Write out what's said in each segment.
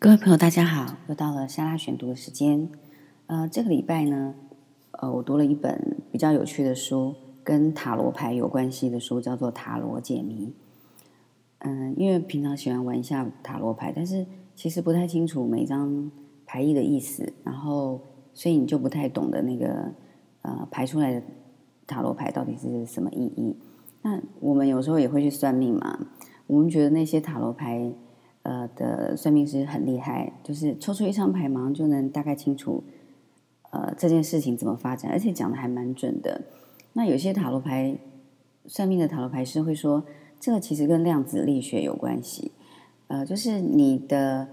各位朋友，大家好！又到了莎拉选读的时间。呃，这个礼拜呢，呃，我读了一本比较有趣的书，跟塔罗牌有关系的书，叫做《塔罗解谜》。嗯，因为平常喜欢玩一下塔罗牌，但是其实不太清楚每张牌意的意思，然后所以你就不太懂得那个呃排出来的塔罗牌到底是什么意义。那我们有时候也会去算命嘛，我们觉得那些塔罗牌。呃的算命师很厉害，就是抽出一张牌，马上就能大概清楚，呃这件事情怎么发展，而且讲的还蛮准的。那有些塔罗牌算命的塔罗牌师会说，这个其实跟量子力学有关系。呃，就是你的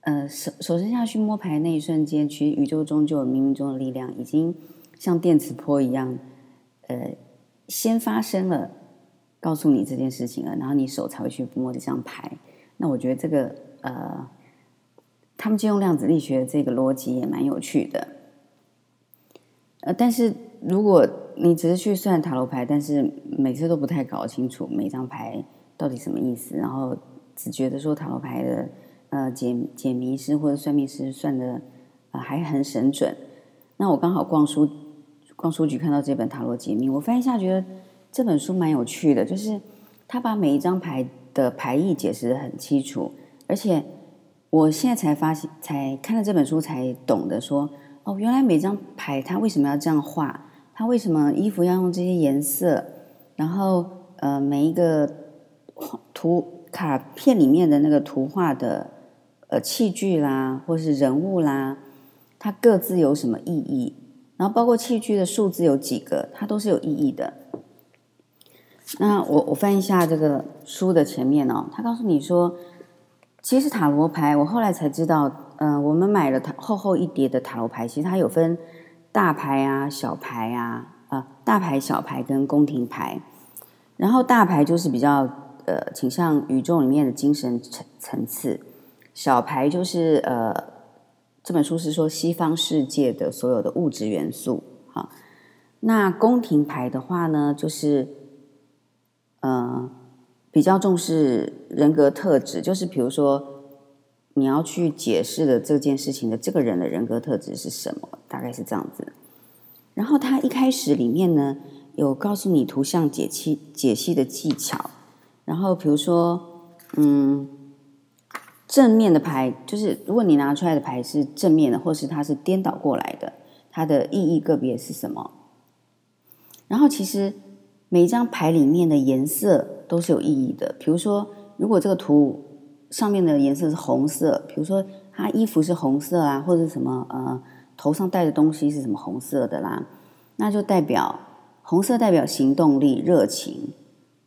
呃手手伸下去摸牌那一瞬间，其实宇宙中就有冥冥中的力量，已经像电磁波一样，呃，先发生了，告诉你这件事情了，然后你手才会去摸这张牌。那我觉得这个呃，他们借用量子力学这个逻辑也蛮有趣的。呃，但是如果你只是去算塔罗牌，但是每次都不太搞清楚每张牌到底什么意思，然后只觉得说塔罗牌的呃解解谜师或者算命师算的呃还很神准。那我刚好逛书逛书局看到这本塔罗解密，我翻一下觉得这本书蛮有趣的，就是他把每一张牌。的牌意解释的很清楚，而且我现在才发现，才看了这本书才懂得说，哦，原来每张牌它为什么要这样画，它为什么衣服要用这些颜色，然后呃每一个图卡片里面的那个图画的呃器具啦，或是人物啦，它各自有什么意义，然后包括器具的数字有几个，它都是有意义的。那我我翻一下这个书的前面哦，他告诉你说，其实塔罗牌，我后来才知道，嗯，我们买了塔厚厚一叠的塔罗牌，其实它有分大牌啊、小牌啊，啊，大牌、小牌跟宫廷牌，然后大牌就是比较呃倾向宇宙里面的精神层层次，小牌就是呃这本书是说西方世界的所有的物质元素，好，那宫廷牌的话呢，就是。嗯，比较重视人格特质，就是比如说你要去解释的这件事情的这个人的人格特质是什么，大概是这样子。然后他一开始里面呢有告诉你图像解析解析的技巧，然后比如说嗯正面的牌，就是如果你拿出来的牌是正面的，或是它是颠倒过来的，它的意义个别是什么？然后其实。每一张牌里面的颜色都是有意义的。比如说，如果这个图上面的颜色是红色，比如说他衣服是红色啊，或者什么呃头上戴的东西是什么红色的啦，那就代表红色代表行动力、热情，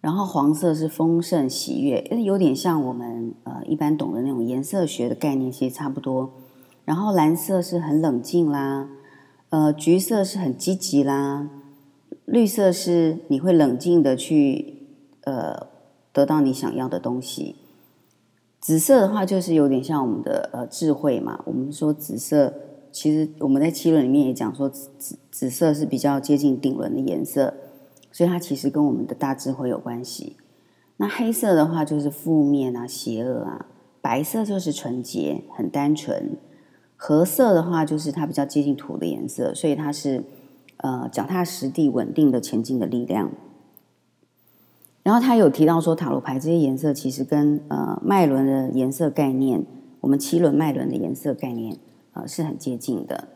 然后黄色是丰盛、喜悦，有点像我们呃一般懂的那种颜色学的概念，其实差不多。然后蓝色是很冷静啦，呃，橘色是很积极啦。绿色是你会冷静的去呃得到你想要的东西，紫色的话就是有点像我们的呃智慧嘛。我们说紫色，其实我们在七轮里面也讲说紫紫色是比较接近顶轮的颜色，所以它其实跟我们的大智慧有关系。那黑色的话就是负面啊、邪恶啊，白色就是纯洁、很单纯，褐色的话就是它比较接近土的颜色，所以它是。呃，脚踏实地、稳定的前进的力量。然后他有提到说，塔罗牌这些颜色其实跟呃脉轮的颜色概念，我们七轮脉轮的颜色概念，呃是很接近的。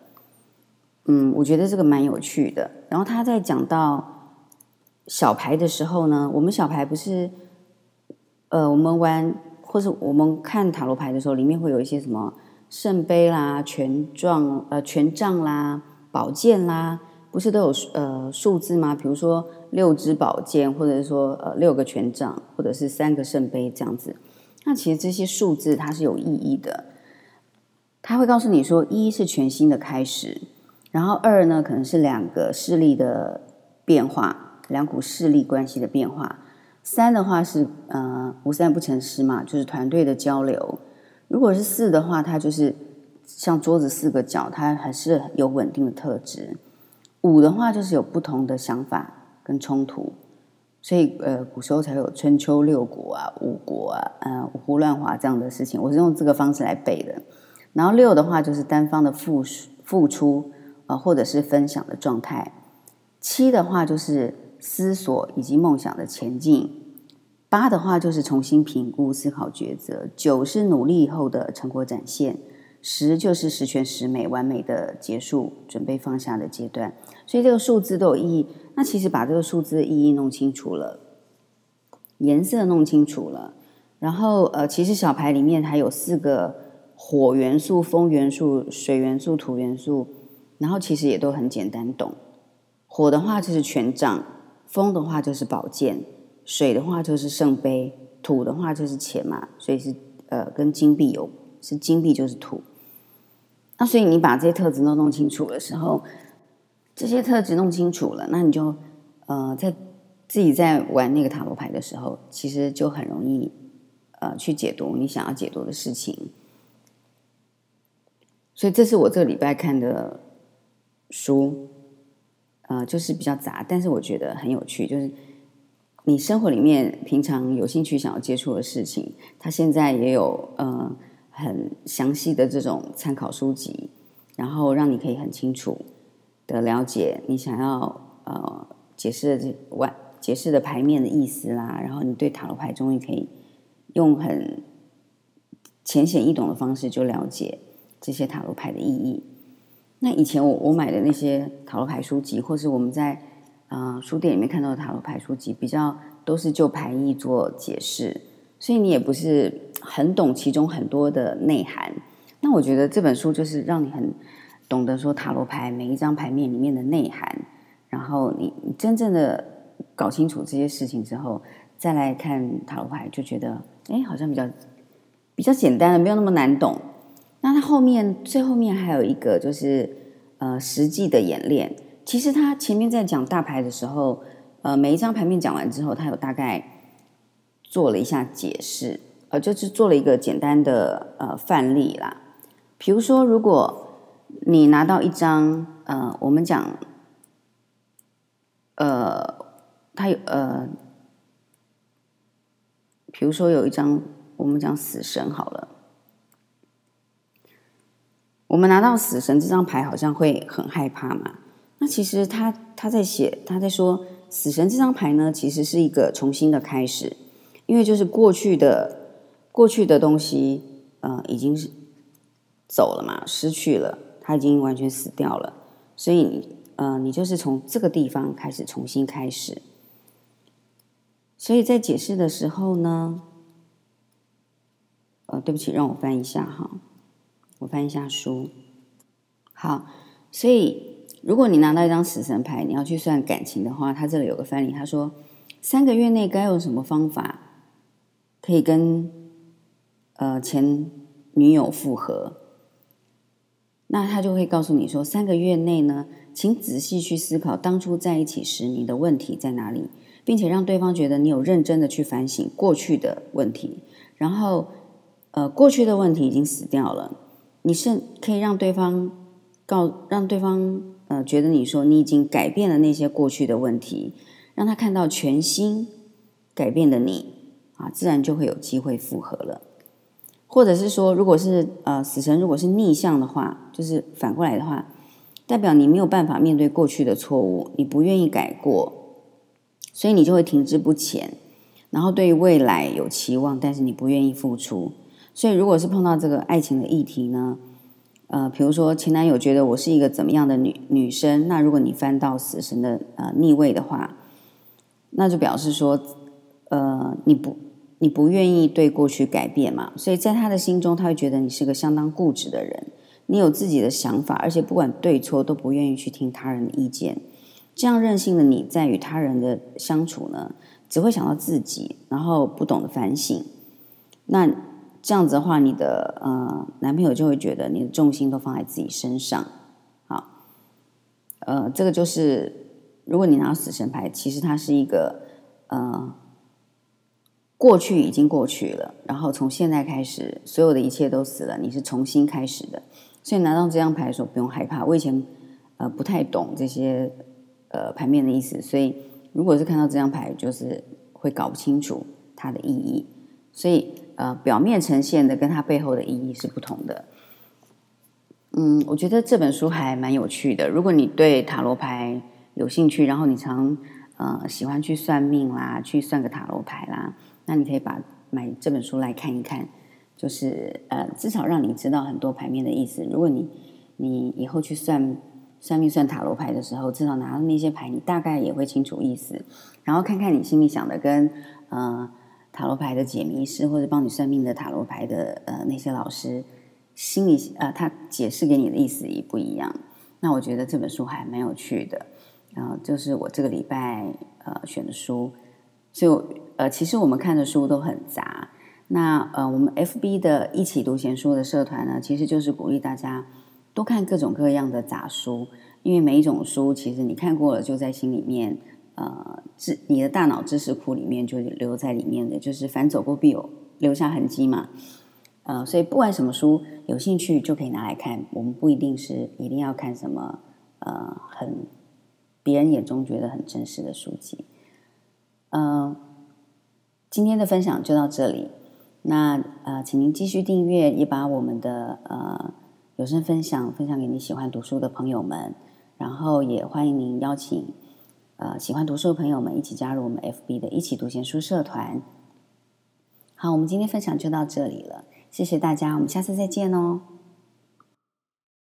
嗯，我觉得这个蛮有趣的。然后他在讲到小牌的时候呢，我们小牌不是，呃，我们玩或者我们看塔罗牌的时候，里面会有一些什么圣杯啦、权杖呃权杖啦、宝剑啦。不是都有呃数字吗？比如说六支宝剑，或者是说呃六个权杖，或者是三个圣杯这样子。那其实这些数字它是有意义的。它会告诉你说，一是全新的开始，然后二呢可能是两个势力的变化，两股势力关系的变化。三的话是呃无三不成师嘛，就是团队的交流。如果是四的话，它就是像桌子四个角，它还是有稳定的特质。五的话就是有不同的想法跟冲突，所以呃，古时候才有春秋六国啊、五国啊、嗯五胡乱华这样的事情。我是用这个方式来背的。然后六的话就是单方的付付出啊，或者是分享的状态。七的话就是思索以及梦想的前进。八的话就是重新评估、思考、抉择；九是努力以后的成果展现；十就是十全十美、完美的结束，准备放下的阶段。所以这个数字都有意义。那其实把这个数字的意义弄清楚了，颜色弄清楚了，然后呃，其实小牌里面还有四个火元素、风元素、水元素、土元素，然后其实也都很简单懂。火的话就是权杖，风的话就是宝剑。水的话就是圣杯，土的话就是钱嘛，所以是呃跟金币有，是金币就是土。那所以你把这些特质都弄清楚的时候，这些特质弄清楚了，那你就呃在自己在玩那个塔罗牌的时候，其实就很容易呃去解读你想要解读的事情。所以这是我这个礼拜看的书，呃，就是比较杂，但是我觉得很有趣，就是。你生活里面平常有兴趣想要接触的事情，它现在也有呃很详细的这种参考书籍，然后让你可以很清楚的了解你想要呃解释的这外解释的牌面的意思啦，然后你对塔罗牌终于可以用很浅显易懂的方式就了解这些塔罗牌的意义。那以前我我买的那些塔罗牌书籍，或是我们在啊，书店里面看到的塔罗牌书籍比较都是就牌意做解释，所以你也不是很懂其中很多的内涵。那我觉得这本书就是让你很懂得说塔罗牌每一张牌面里面的内涵，然后你真正的搞清楚这些事情之后，再来看塔罗牌，就觉得哎，好像比较比较简单的，没有那么难懂。那它后面最后面还有一个就是呃实际的演练。其实他前面在讲大牌的时候，呃，每一张牌面讲完之后，他有大概做了一下解释，呃，就是做了一个简单的呃范例啦。比如说，如果你拿到一张，呃，我们讲，呃，他有呃，比如说有一张，我们讲死神好了，我们拿到死神这张牌，好像会很害怕嘛。那其实他他在写他在说死神这张牌呢，其实是一个重新的开始，因为就是过去的过去的东西，呃，已经是走了嘛，失去了，他已经完全死掉了，所以你呃，你就是从这个地方开始重新开始。所以在解释的时候呢，呃，对不起，让我翻一下哈，我翻一下书，好，所以。如果你拿到一张死神牌，你要去算感情的话，他这里有个翻译，他说三个月内该用什么方法可以跟呃前女友复合？那他就会告诉你说，三个月内呢，请仔细去思考当初在一起时你的问题在哪里，并且让对方觉得你有认真的去反省过去的问题，然后呃过去的问题已经死掉了，你是可以让对方告让对方。呃，觉得你说你已经改变了那些过去的问题，让他看到全新改变的你啊，自然就会有机会复合了。或者是说，如果是呃死神如果是逆向的话，就是反过来的话，代表你没有办法面对过去的错误，你不愿意改过，所以你就会停滞不前，然后对于未来有期望，但是你不愿意付出。所以，如果是碰到这个爱情的议题呢？呃，比如说前男友觉得我是一个怎么样的女女生，那如果你翻到死神的呃逆位的话，那就表示说，呃，你不你不愿意对过去改变嘛，所以在他的心中，他会觉得你是个相当固执的人，你有自己的想法，而且不管对错都不愿意去听他人的意见，这样任性的你在与他人的相处呢，只会想到自己，然后不懂得反省，那。这样子的话，你的呃男朋友就会觉得你的重心都放在自己身上，好，呃，这个就是如果你拿到死神牌，其实它是一个呃过去已经过去了，然后从现在开始，所有的一切都死了，你是重新开始的，所以拿到这张牌的时候不用害怕。我以前呃不太懂这些呃牌面的意思，所以如果是看到这张牌，就是会搞不清楚它的意义。所以呃，表面呈现的跟它背后的意义是不同的。嗯，我觉得这本书还蛮有趣的。如果你对塔罗牌有兴趣，然后你常呃喜欢去算命啦，去算个塔罗牌啦，那你可以把买这本书来看一看，就是呃至少让你知道很多牌面的意思。如果你你以后去算算命算塔罗牌的时候，至少拿到那些牌，你大概也会清楚意思。然后看看你心里想的跟呃塔罗牌的解谜师或者帮你算命的塔罗牌的呃那些老师。心里呃，他解释给你的意思也不一样。那我觉得这本书还蛮有趣的。然后就是我这个礼拜呃选的书，所以呃其实我们看的书都很杂。那呃我们 FB 的一起读闲书的社团呢，其实就是鼓励大家多看各种各样的杂书，因为每一种书其实你看过了，就在心里面呃知你的大脑知识库里面就留在里面的，就是反走过必有留下痕迹嘛。呃，所以不管什么书有兴趣就可以拿来看。我们不一定是一定要看什么呃很别人眼中觉得很真实的书籍。嗯，今天的分享就到这里。那呃，请您继续订阅，也把我们的呃有声分享分享给你喜欢读书的朋友们。然后也欢迎您邀请呃喜欢读书的朋友们一起加入我们 FB 的一起读闲书社团。好，我们今天分享就到这里了。谢谢大家，我们下次再见哦。